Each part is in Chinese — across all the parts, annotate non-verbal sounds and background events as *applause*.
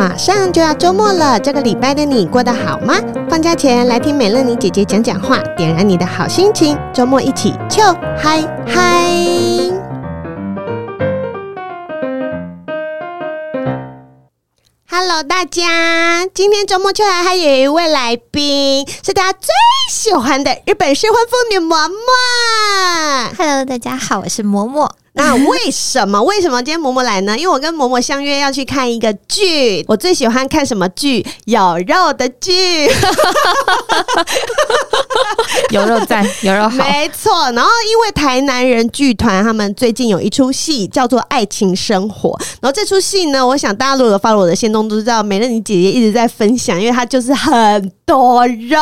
马上就要周末了，这个礼拜的你过得好吗？放假前来听美乐妮姐姐讲讲话，点燃你的好心情。周末一起咻嗨嗨！Hello，大家，今天周末秋来还有一位来宾，是大家最喜欢的日本失婚妇女嬷嬷。Hello，大家好，我是嬷嬷。那为什么？为什么今天嬷嬷来呢？因为我跟嬷嬷相约要去看一个剧。我最喜欢看什么剧？有肉的剧，*laughs* 有肉在，有肉好。没错。然后因为台南人剧团他们最近有一出戏叫做《爱情生活》，然后这出戏呢，我想大家如果有 follow 我的限动都知道，美乐你姐姐一直在分享，因为她就是很多肉。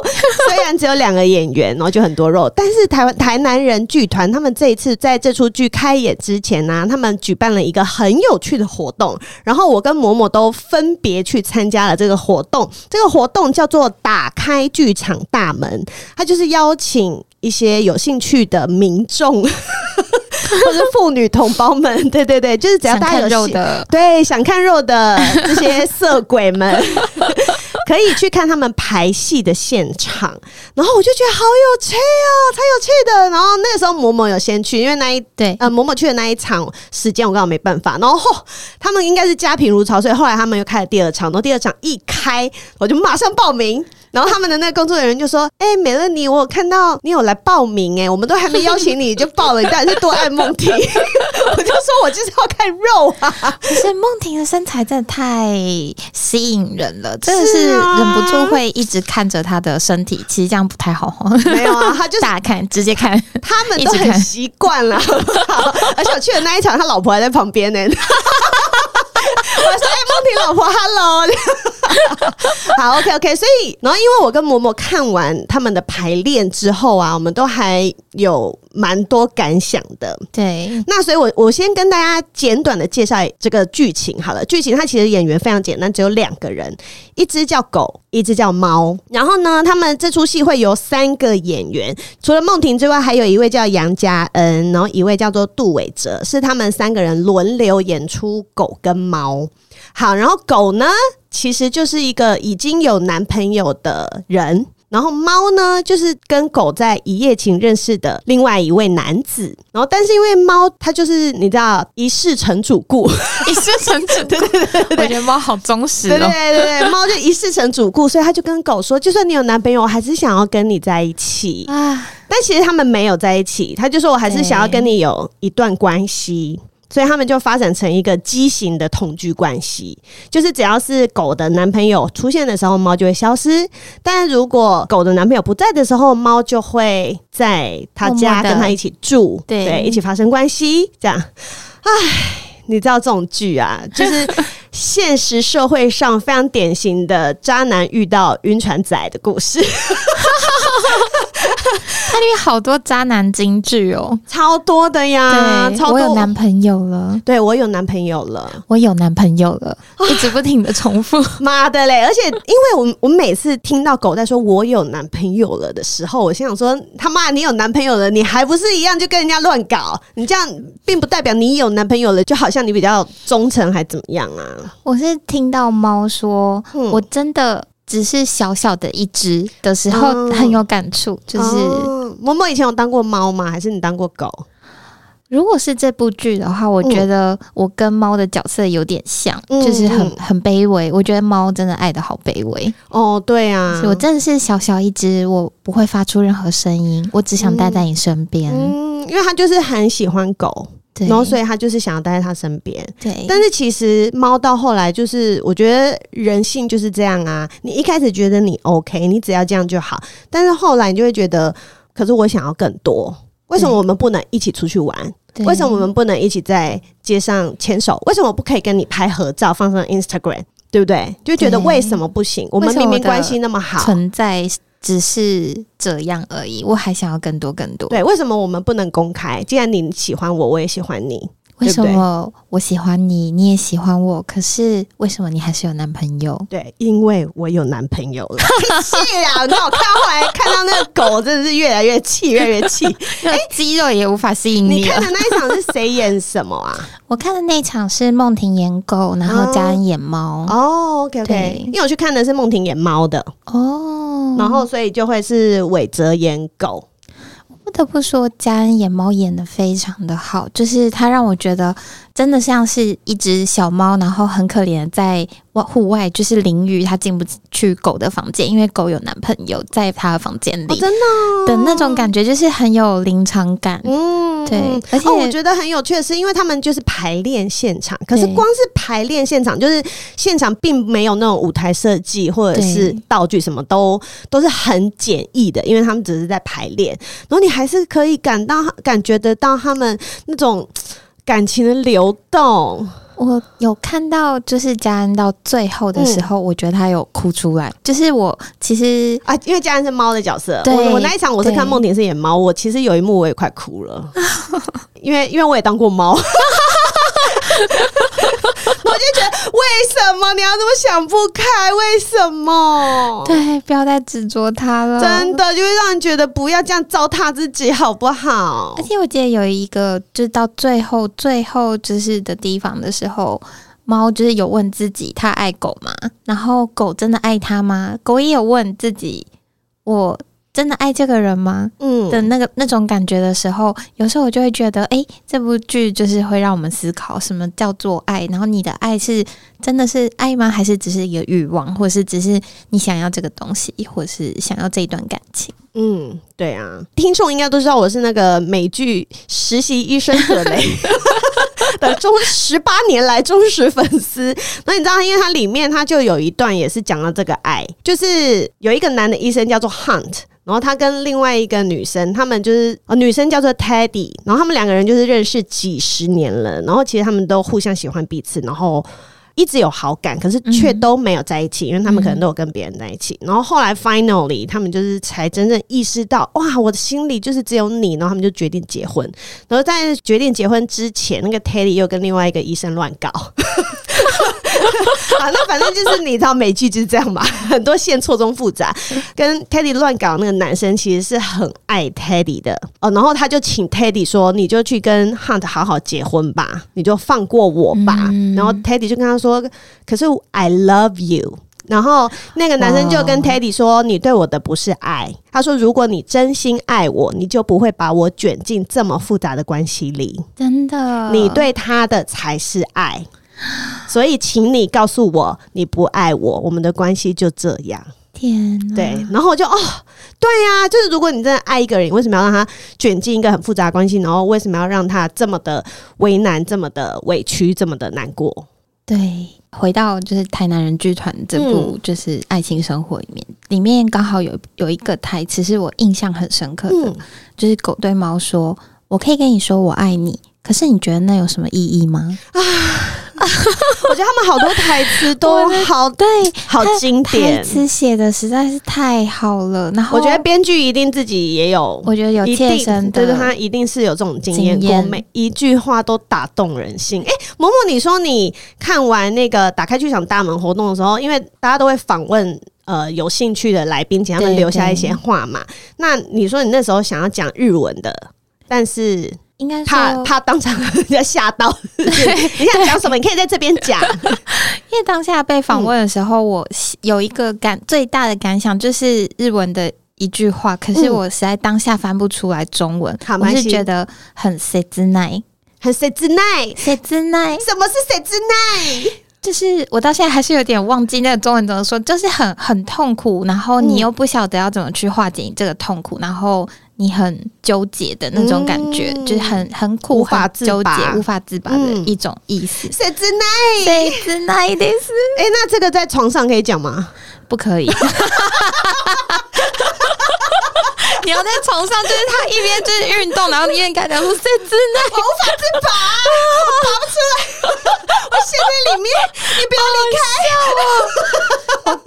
*laughs* 虽然只有两个演员，然后就很多肉，但是台湾台南人剧团他们这一次在这出剧。开演之前呢、啊，他们举办了一个很有趣的活动，然后我跟嬷嬷都分别去参加了这个活动。这个活动叫做“打开剧场大门”，它就是邀请一些有兴趣的民众 *laughs* 或者妇女同胞们，对对对，就是只要大家有肉的，对，想看肉的这些色鬼们。可以去看他们排戏的现场，然后我就觉得好有趣哦，超有趣的。然后那个时候某某有先去，因为那一对呃某某去的那一场时间我刚好没办法。然后、哦、他们应该是家贫如潮，所以后来他们又开了第二场。然后第二场一开，我就马上报名。然后他们的那个工作人员就说：“哎、欸，美乐妮，我有看到你有来报名、欸，哎，我们都还没邀请你就报了，你到底是多爱梦婷？” *laughs* 我就说：“我就是要看肉啊！”可是梦婷的身材真的太吸引人了，真的是忍不住会一直看着他的身体。其实这样不太好，没有啊，他就是 *laughs* 大看，直接看，他们都很习惯了。而且我去的那一场，他老婆还在旁边呢。*laughs* 我说：“哎、欸，老婆，Hello。*laughs* ”好，OK，OK。所以，然后因为我跟嬷嬷看完他们的排练之后啊，我们都还有蛮多感想的。对，那所以我我先跟大家简短的介绍这个剧情好了。剧情它其实演员非常简单，只有两个人，一只叫狗，一只叫猫。然后呢，他们这出戏会有三个演员，除了梦婷之外，还有一位叫杨佳恩，然后一位叫做杜伟哲，是他们三个人轮流演出狗跟猫。好，然后狗呢，其实就是一个已经有男朋友的人，然后猫呢，就是跟狗在一夜情认识的另外一位男子。然后，但是因为猫它就是你知道一世成主顾，一世成主顾，*laughs* 对对对对，我觉得猫好忠实哦，对对对对，猫就一世成主顾，所以他就跟狗说，就算你有男朋友，我还是想要跟你在一起啊。但其实他们没有在一起，他就说我还是想要跟你有一段关系。所以他们就发展成一个畸形的同居关系，就是只要是狗的男朋友出现的时候，猫就会消失；但如果狗的男朋友不在的时候，猫就会在他家跟他一起住，对，一起发生关系。这样，唉，你知道这种剧啊，就是 *laughs* 现实社会上非常典型的渣男遇到晕船仔的故事。*laughs* *laughs* 它里面好多渣男金句哦，超多的呀！超多。我有男朋友了，对，我有男朋友了，我有男朋友了，一直不停的重复。*laughs* 妈的嘞！而且因为我我每次听到狗在说我有男朋友了的时候，我心想说他妈，你有男朋友了，你还不是一样就跟人家乱搞？你这样并不代表你有男朋友了，就好像你比较忠诚还怎么样啊？我是听到猫说，嗯、我真的。只是小小的一只的时候很有感触，就是嬷嬷以前有当过猫吗？还是你当过狗？如果是这部剧的话，我觉得我跟猫的角色有点像，嗯、就是很很卑微。我觉得猫真的爱的好卑微哦，对啊，我真的是小小一只，我不会发出任何声音，我只想待在你身边。嗯，因为他就是很喜欢狗。对，然后所以他就是想要待在他身边。对，但是其实猫到后来就是，我觉得人性就是这样啊。你一开始觉得你 OK，你只要这样就好，但是后来你就会觉得，可是我想要更多。为什么我们不能一起出去玩？为什么我们不能一起在街上牵手？为什么不可以跟你拍合照放上 Instagram？对不对？就觉得为什么不行？我们明明关系那么好，存在只是这样而已。我还想要更多更多。对，为什么我们不能公开？既然你喜欢我，我也喜欢你。为什么我喜欢你，你也喜欢我？可是为什么你还是有男朋友？对，因为我有男朋友了。*laughs* 气啊！那我看到后来看到那个狗，真的是越来越气，越来越气。*laughs* 哎，肌肉也无法吸引你。你看的那一场是谁演什么啊？我看的那一场是梦婷演狗，然后嘉恩演猫。哦，OK OK。因为我去看的是梦婷演猫的哦，然后所以就会是伟泽演狗。不得不说，嘉恩演猫演的非常的好，就是他让我觉得真的像是一只小猫，然后很可怜在户外就是淋雨，他进不去狗的房间，因为狗有男朋友在他的房间里，哦，真的的那种感觉，就是很有临场感。嗯，对，而且，哦，我觉得很有趣的是，因为他们就是排练现场，可是光是排练现场，就是现场并没有那种舞台设计或者是道具，什么都都是很简易的，因为他们只是在排练，然后你还是可以感到感觉得到他们那种感情的流动。我有看到，就是佳恩到最后的时候，嗯、我觉得他有哭出来。就是我其实啊，因为佳恩是猫的角色，我我那一场我是看梦婷是演猫，我其实有一幕我也快哭了，*laughs* 因为因为我也当过猫。*laughs* 为什么你要那么想不开？为什么？对，不要再执着他了。真的，就会让人觉得不要这样糟蹋自己，好不好？而且我记得有一个，就是到最后、最后就是的地方的时候，猫就是有问自己，他爱狗吗？然后狗真的爱他吗？狗也有问自己，我。真的爱这个人吗？嗯，的那个那种感觉的时候，有时候我就会觉得，哎、欸，这部剧就是会让我们思考什么叫做爱。然后你的爱是真的是爱吗？还是只是一个欲望，或者是只是你想要这个东西，或是想要这一段感情？嗯，对啊，听众应该都知道我是那个美剧《实习医生的雷》*laughs* 的忠十八年来忠实粉丝。那你知道，因为它里面它就有一段也是讲到这个爱，就是有一个男的医生叫做 Hunt。然后他跟另外一个女生，他们就是哦，女生叫做 Teddy，然后他们两个人就是认识几十年了，然后其实他们都互相喜欢彼此，然后一直有好感，可是却都没有在一起，因为他们可能都有跟别人在一起。然后后来 finally，他们就是才真正意识到，哇，我的心里就是只有你，然后他们就决定结婚。然后在决定结婚之前，那个 Teddy 又跟另外一个医生乱搞。*laughs* 啊，那反正就是你知道美剧就是这样吧，*laughs* 很多线错综复杂。跟 Teddy 乱搞那个男生其实是很爱 Teddy 的哦，然后他就请 Teddy 说：“你就去跟 Hunt 好好结婚吧，你就放过我吧。嗯”然后 Teddy 就跟他说：“可是 I love you。”然后那个男生就跟 Teddy 说：“你对我的不是爱。”他说：“如果你真心爱我，你就不会把我卷进这么复杂的关系里。真的，你对他的才是爱。”所以，请你告诉我，你不爱我，我们的关系就这样。天，对，然后我就哦，对呀、啊，就是如果你真的爱一个人，为什么要让他卷进一个很复杂的关系？然后为什么要让他这么的为难、这么的委屈、这么的难过？对，回到就是台南人剧团这部就是爱情生活里面，嗯、里面刚好有有一个台词是我印象很深刻的，嗯、就是狗对猫说：“我可以跟你说我爱你。”可是你觉得那有什么意义吗？*sighs* 啊，*laughs* 我觉得他们好多台词都好对，好经典，台词写的实在是太好了。然后我觉得编剧一定自己也有，我觉得有切身的，对对，他一定是有这种经验过，每一句话都打动人心。哎，嬷嬷，你说你看完那个打开剧场大门活动的时候，因为大家都会访问呃有兴趣的来宾，请他们留下一些话嘛。那你说你那时候想要讲日文的，但是。应该怕怕当场要吓到，*laughs* 对你想讲什么？你可以在这边讲。*laughs* 因为当下被访问的时候，我有一个感最大的感想就是日文的一句话，可是我实在当下翻不出来中文，嗯、我是觉得很切ない，很切ない，切ない。什么是切ない？ 就是我到现在还是有点忘记那个中文怎么说，就是很很痛苦，然后你又不晓得要怎么去化解你这个痛苦，然后你很纠结的那种感觉，嗯、就是很很苦、无法自拔、纠结、无法自拔的一种意思。切ない，切ないです。哎，那这个在床上可以讲吗？不可以。*laughs* 你要在床上，就是他一边就是运动，然后一边跟他讲说：“这真的我无法自拔，我拔不出来，我陷 *laughs* 在里面，你不要离开我。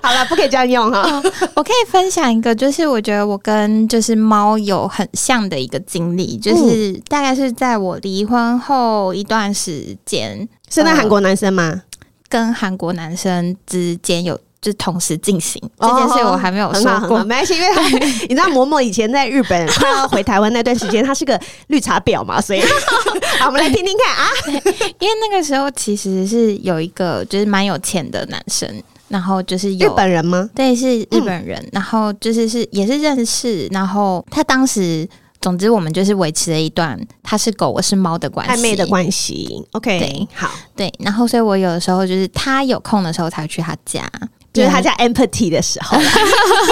*laughs* ”好了，不可以这样用哈。我可以分享一个，就是我觉得我跟就是猫有很像的一个经历，就是大概是在我离婚后一段时间，是那韩国男生吗？跟韩国男生之间有。就同时进行这件事，我还没有说过，哦、没关系，因为 *laughs* 你知道嬷嬷以前在日本快要回台湾那段时间，她是个绿茶婊嘛，所以 *laughs* 好，我们来听听看啊。*laughs* 因为那个时候其实是有一个就是蛮有钱的男生，然后就是有日本人吗？对，是日本人，嗯、然后就是是也是认识，然后他当时。总之，我们就是维持了一段他是狗，我是猫的关系，暧昧的关系。OK，对，好，对。然后，所以我有的时候就是他有空的时候才去他家，就是他家 empty 的时候，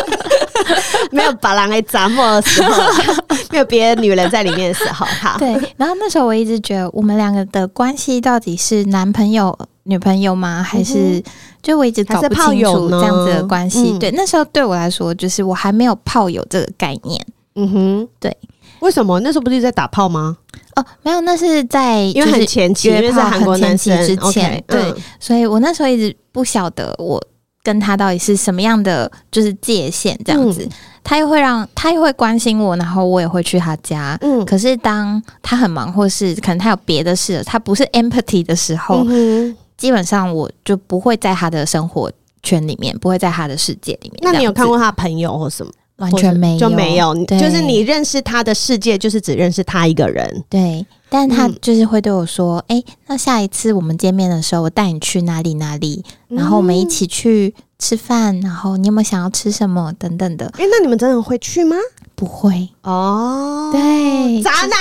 *laughs* 没有把狼给砸没的时候，*laughs* 没有别的女人在里面的时候。哈，对。然后那时候我一直觉得，我们两个的关系到底是男朋友、女朋友吗？还是就我一直搞不清楚这样子的关系？嗯、对，那时候对我来说，就是我还没有炮友这个概念。嗯哼，对。为什么那时候不是在打炮吗？哦，没有，那是在因为很前期，因为在韩国男生之前，对，嗯、所以我那时候一直不晓得我跟他到底是什么样的就是界限这样子。嗯、他又会让他又会关心我，然后我也会去他家。嗯，可是当他很忙，或是可能他有别的事，他不是 empathy 的时候，嗯、基本上我就不会在他的生活圈里面，不会在他的世界里面。那你有看过他朋友或什么？完全没有，就没有，就是你认识他的世界，就是只认识他一个人。对，但他就是会对我说：“哎、嗯欸，那下一次我们见面的时候，我带你去哪里哪里，然后我们一起去吃饭，然后你有没有想要吃什么等等的。”哎、欸，那你们真的会去吗？不会哦，对，渣男。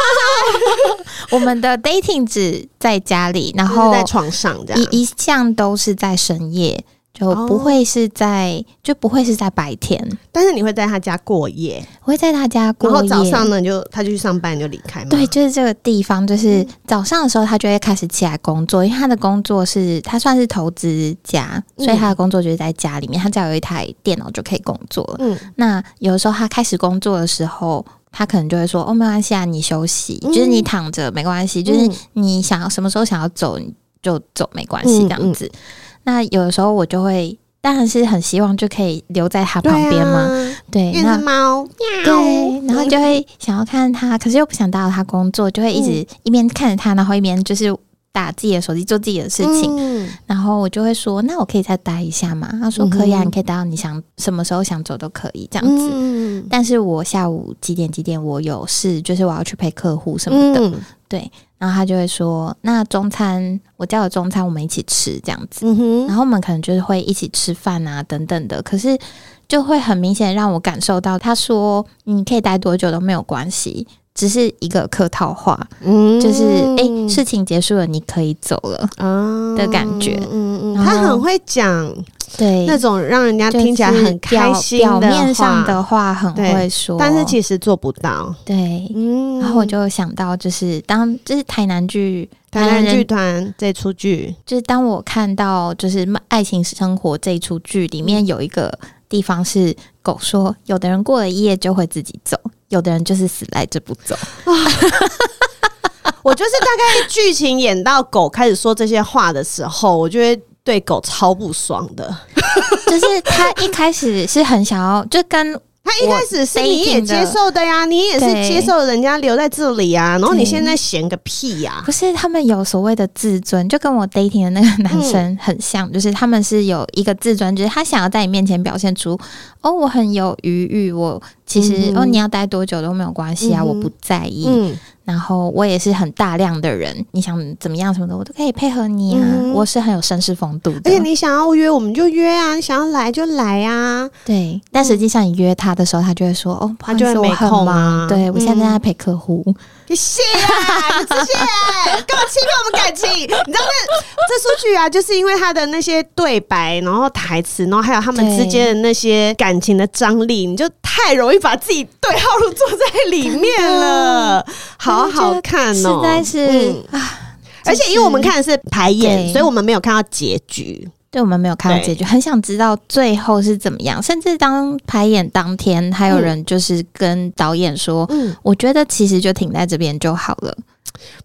*laughs* 我们的 dating 只在家里，然后在床上这样，一一向都是在深夜。就不会是在，哦、就不会是在白天，但是你会在他家过夜，我会在他家过夜，然后早上呢，就他就去上班就离开嘛。对，就是这个地方，就是早上的时候他就会开始起来工作，因为他的工作是他算是投资家，所以他的工作就是在家里面，他只要有一台电脑就可以工作。嗯，那有的时候他开始工作的时候，他可能就会说：“哦，没关系啊，你休息，嗯、就是你躺着没关系，就是你想要什么时候想要走你就走，没关系，这样子。嗯”嗯那有的时候我就会，当然是很希望就可以留在他旁边嘛。对，那猫，对，然后就会想要看他，可是又不想打扰他工作，就会一直一边看着他，然后一边就是打自己的手机做自己的事情。嗯、然后我就会说：“那我可以再待一下吗？”他说：“可以啊，你可以待到你想什么时候想走都可以这样子。嗯”但是我下午几点几点我有事，就是我要去陪客户什么的。嗯、对。然后他就会说：“那中餐我叫了中餐，我们一起吃这样子。嗯”然后我们可能就是会一起吃饭啊，等等的。可是就会很明显让我感受到，他说：“你可以待多久都没有关系，只是一个客套话。”嗯，就是哎，事情结束了，你可以走了的感觉。嗯嗯，他很会讲。对，那种让人家听起来很开心的话，表面上的话很会说，但是其实做不到。对，嗯，然后我就想到，就是当就是台南剧台南剧团这出剧，就是当我看到就是《爱情生活》这一出剧里面有一个地方是狗说，有的人过了一夜就会自己走，有的人就是死赖着不走。*laughs* 我就是大概剧情演到狗开始说这些话的时候，我就会。对狗超不爽的，*laughs* 就是他一开始是很想要，就跟他一开始是你也接受的呀，你也是接受人家留在这里呀，然后你现在嫌个屁呀？不是他们有所谓的自尊，就跟我 dating 的那个男生很像，就是他们是有一个自尊，就是他想要在你面前表现出哦，我很有余裕，我其实哦，你要待多久都没有关系啊，我不在意。然后我也是很大量的人，你想怎么样什么的，我都可以配合你啊。嗯、我是很有绅士风度的，而且你想要约我们就约啊，你想要来就来啊。对，但实际上你约他的时候，他就会说：“哦，他就会没空吗？”对，我现在在陪客户。谢啊，*laughs* 谢谢，干嘛欺骗我们感情？你知道这这出剧啊，就是因为他的那些对白，然后台词，然后还有他们之间的那些感情的张力，你就太容易把自己对号入座在里面了，*laughs* 好好看哦，实在是！而且因为我们看的是排演，所以我们没有看到结局。对，我们没有看到结局，很想知道最后是怎么样。甚至当排演当天，还有人就是跟导演说：“嗯，我觉得其实就停在这边就好了。”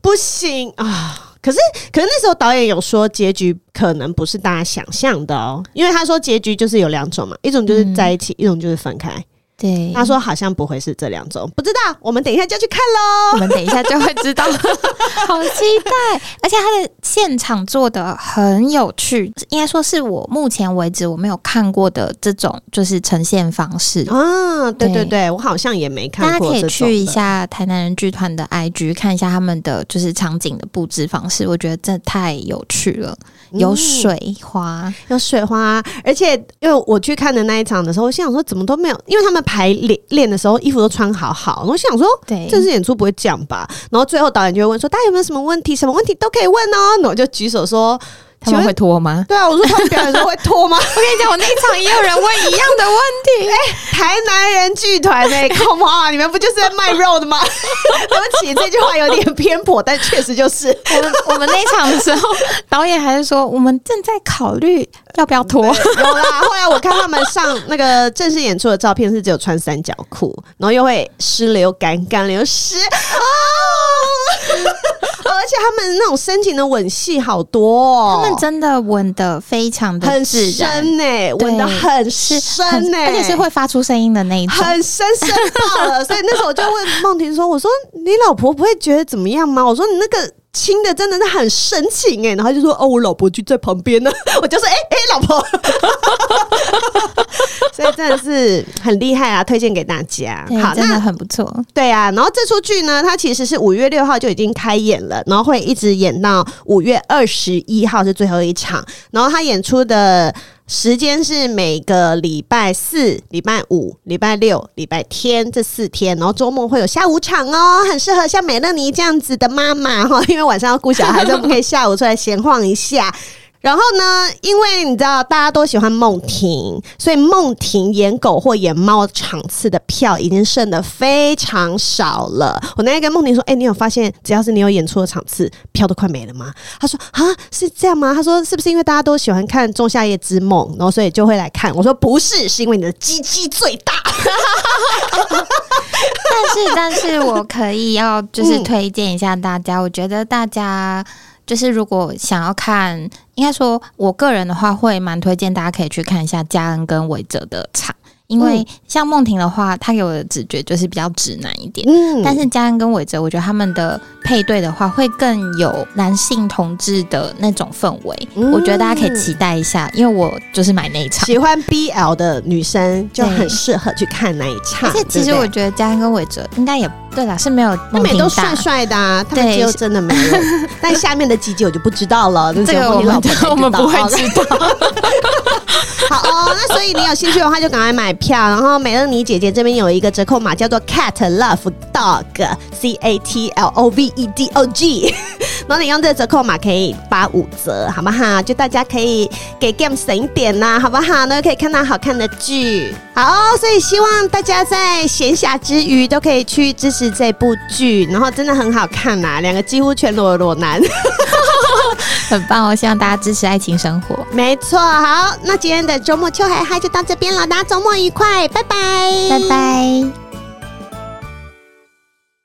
不行啊！可是，可是那时候导演有说结局可能不是大家想象的哦，因为他说结局就是有两种嘛，一种就是在一起，嗯、一种就是分开。对，他说好像不会是这两种，不知道，我们等一下就去看喽。我们等一下就会知道，*laughs* 好期待！而且他的现场做的很有趣，应该说是我目前为止我没有看过的这种就是呈现方式啊。对对对，我好像也没看过。大家可以去一下台南人剧团的 IG 看一下他们的就是场景的布置方式，我觉得这太有趣了。有水花，嗯、有水花，而且因为我去看的那一场的时候，我心想说怎么都没有，因为他们排练练的时候衣服都穿好好，我想说，对，这次演出不会这样吧？然后最后导演就会问说，大家有没有什么问题？什么问题都可以问哦。然后我就举手说。他们会脱吗？对啊，我说他们表演的时候会脱吗？*laughs* 我跟你讲，我那一场也有人问一样的问题。*laughs* 哎、欸，台南人剧团哎，*laughs* Come on，你们不就是在卖肉的吗？对不起，这句话有点偏颇，但确实就是。我们我们那一场的时候，导演还是说我们正在考虑要不要脱。有啦，后来我看他们上那个正式演出的照片是只有穿三角裤，然后又会湿流干，干流湿啊。而且他们那种深情的吻戏好多哦，他们真的吻的非常的很深呢、欸，吻的很深呢、欸，而且是会发出声音的那一种，很深深爆了。所以那时候我就问梦婷说：“我说你老婆不会觉得怎么样吗？”我说：“你那个。”亲的真的是很深情哎、欸，然后他就说哦，我老婆就在旁边呢，*laughs* 我就说哎哎、欸欸，老婆，*laughs* 所以真的是很厉害啊，推荐给大家。好，真的很不错。对啊，然后这出剧呢，它其实是五月六号就已经开演了，然后会一直演到五月二十一号是最后一场，然后他演出的。时间是每个礼拜四、礼拜五、礼拜六、礼拜天这四天，然后周末会有下午场哦，很适合像美乐妮这样子的妈妈哈，因为晚上要顾小孩，所以我们可以下午出来闲晃一下。然后呢，因为你知道大家都喜欢梦婷，所以梦婷演狗或演猫场次的票已经剩的非常少了。我那天跟梦婷说：“哎、欸，你有发现，只要是你有演出的场次，票都快没了吗？”她说：“啊，是这样吗？”她说：“是不是因为大家都喜欢看《仲夏夜之梦》，然后所以就会来看？”我说：“不是，是因为你的鸡鸡最大。” *laughs* 但是，但是我可以要就是推荐一下大家，嗯、我觉得大家。就是如果想要看，应该说我个人的话，会蛮推荐大家可以去看一下嘉恩跟韦哲的场。因为像梦婷的话，她给我的直觉就是比较直男一点。嗯，但是嘉恩跟伟哲，我觉得他们的配对的话，会更有男性同志的那种氛围。嗯，我觉得大家可以期待一下，因为我就是买那一场。喜欢 BL 的女生就很适合去看那一场。而且其实我觉得嘉恩跟伟哲应该也对啦，是没有他们也都帅帅的啊，他们肌肉真的没有。*laughs* 但下面的几集我就不知道了，*laughs* 这个我们我们不会知道。*laughs* *laughs* 好哦，那所以你有兴趣的话，就赶快买票。然后美乐妮姐姐这边有一个折扣码，叫做 Cat Love Dog，C A T L O V E D O G。然后你用这个折扣码可以八五折，好不好？就大家可以给 Game 省一点呐，好不好？呢可以看到好看的剧。好哦，所以希望大家在闲暇之余都可以去支持这部剧，然后真的很好看呐，两个几乎全裸裸男。*laughs* *laughs* 很棒哦！希望大家支持爱情生活。没错，好，那今天的周末秋海嗨就到这边了，大家周末愉快，拜拜，拜拜。